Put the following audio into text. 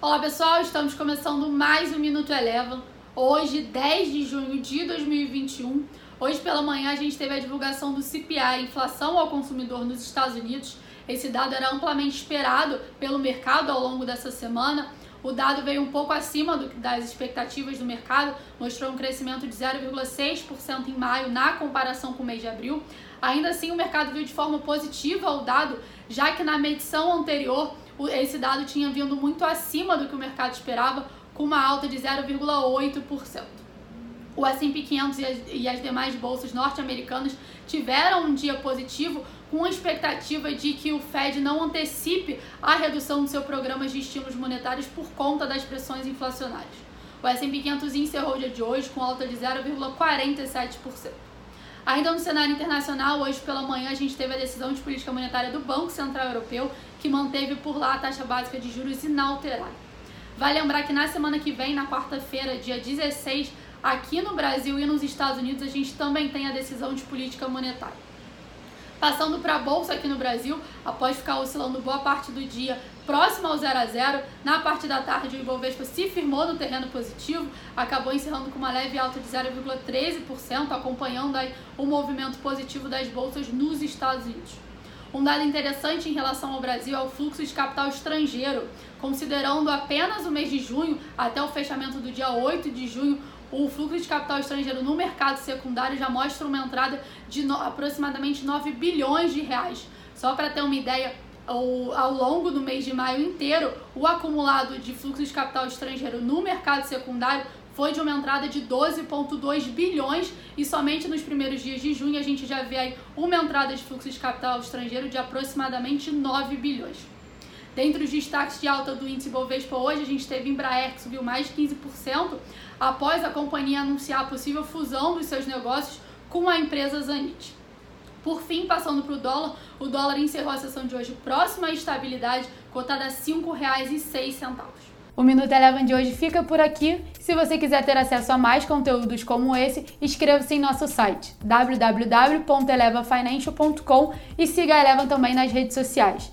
Olá pessoal, estamos começando mais um Minuto Eleva. Hoje, 10 de junho de 2021. Hoje pela manhã a gente teve a divulgação do CPI, inflação ao consumidor nos Estados Unidos. Esse dado era amplamente esperado pelo mercado ao longo dessa semana. O dado veio um pouco acima do, das expectativas do mercado, mostrou um crescimento de 0,6% em maio na comparação com o mês de abril. Ainda assim, o mercado viu de forma positiva o dado, já que na medição anterior esse dado tinha vindo muito acima do que o mercado esperava, com uma alta de 0,8%. O S&P 500 e as, demais bolsas norte-americanas tiveram um dia positivo, com a expectativa de que o Fed não antecipe a redução do seu programa de estímulos monetários por conta das pressões inflacionárias. O S&P 500 encerrou o dia de hoje com alta de 0,47%. Ainda no cenário internacional, hoje pela manhã a gente teve a decisão de política monetária do Banco Central Europeu, que manteve por lá a taxa básica de juros inalterada. Vale lembrar que na semana que vem, na quarta-feira, dia 16, aqui no Brasil e nos Estados Unidos, a gente também tem a decisão de política monetária. Passando para a bolsa aqui no Brasil, após ficar oscilando boa parte do dia próximo ao 0 a 0, na parte da tarde o Ibovespa se firmou no terreno positivo, acabou encerrando com uma leve alta de 0,13%, acompanhando aí o movimento positivo das bolsas nos Estados Unidos. Um dado interessante em relação ao Brasil é o fluxo de capital estrangeiro. Considerando apenas o mês de junho, até o fechamento do dia 8 de junho, o fluxo de capital estrangeiro no mercado secundário já mostra uma entrada de no, aproximadamente 9 bilhões de reais. Só para ter uma ideia, ao, ao longo do mês de maio inteiro, o acumulado de fluxo de capital estrangeiro no mercado secundário foi de uma entrada de 12,2 bilhões e somente nos primeiros dias de junho a gente já vê aí uma entrada de fluxo de capital estrangeiro de aproximadamente 9 bilhões. Dentre os destaques de alta do índice Bovespa hoje, a gente teve Embraer, que subiu mais de 15%, após a companhia anunciar a possível fusão dos seus negócios com a empresa Zanit. Por fim, passando para o dólar, o dólar encerrou a sessão de hoje próximo à estabilidade, cotada a R$ 5,06. O Minuto Eleven de hoje fica por aqui. Se você quiser ter acesso a mais conteúdos como esse, inscreva-se em nosso site www.elevafinancial.com e siga a Eleven também nas redes sociais.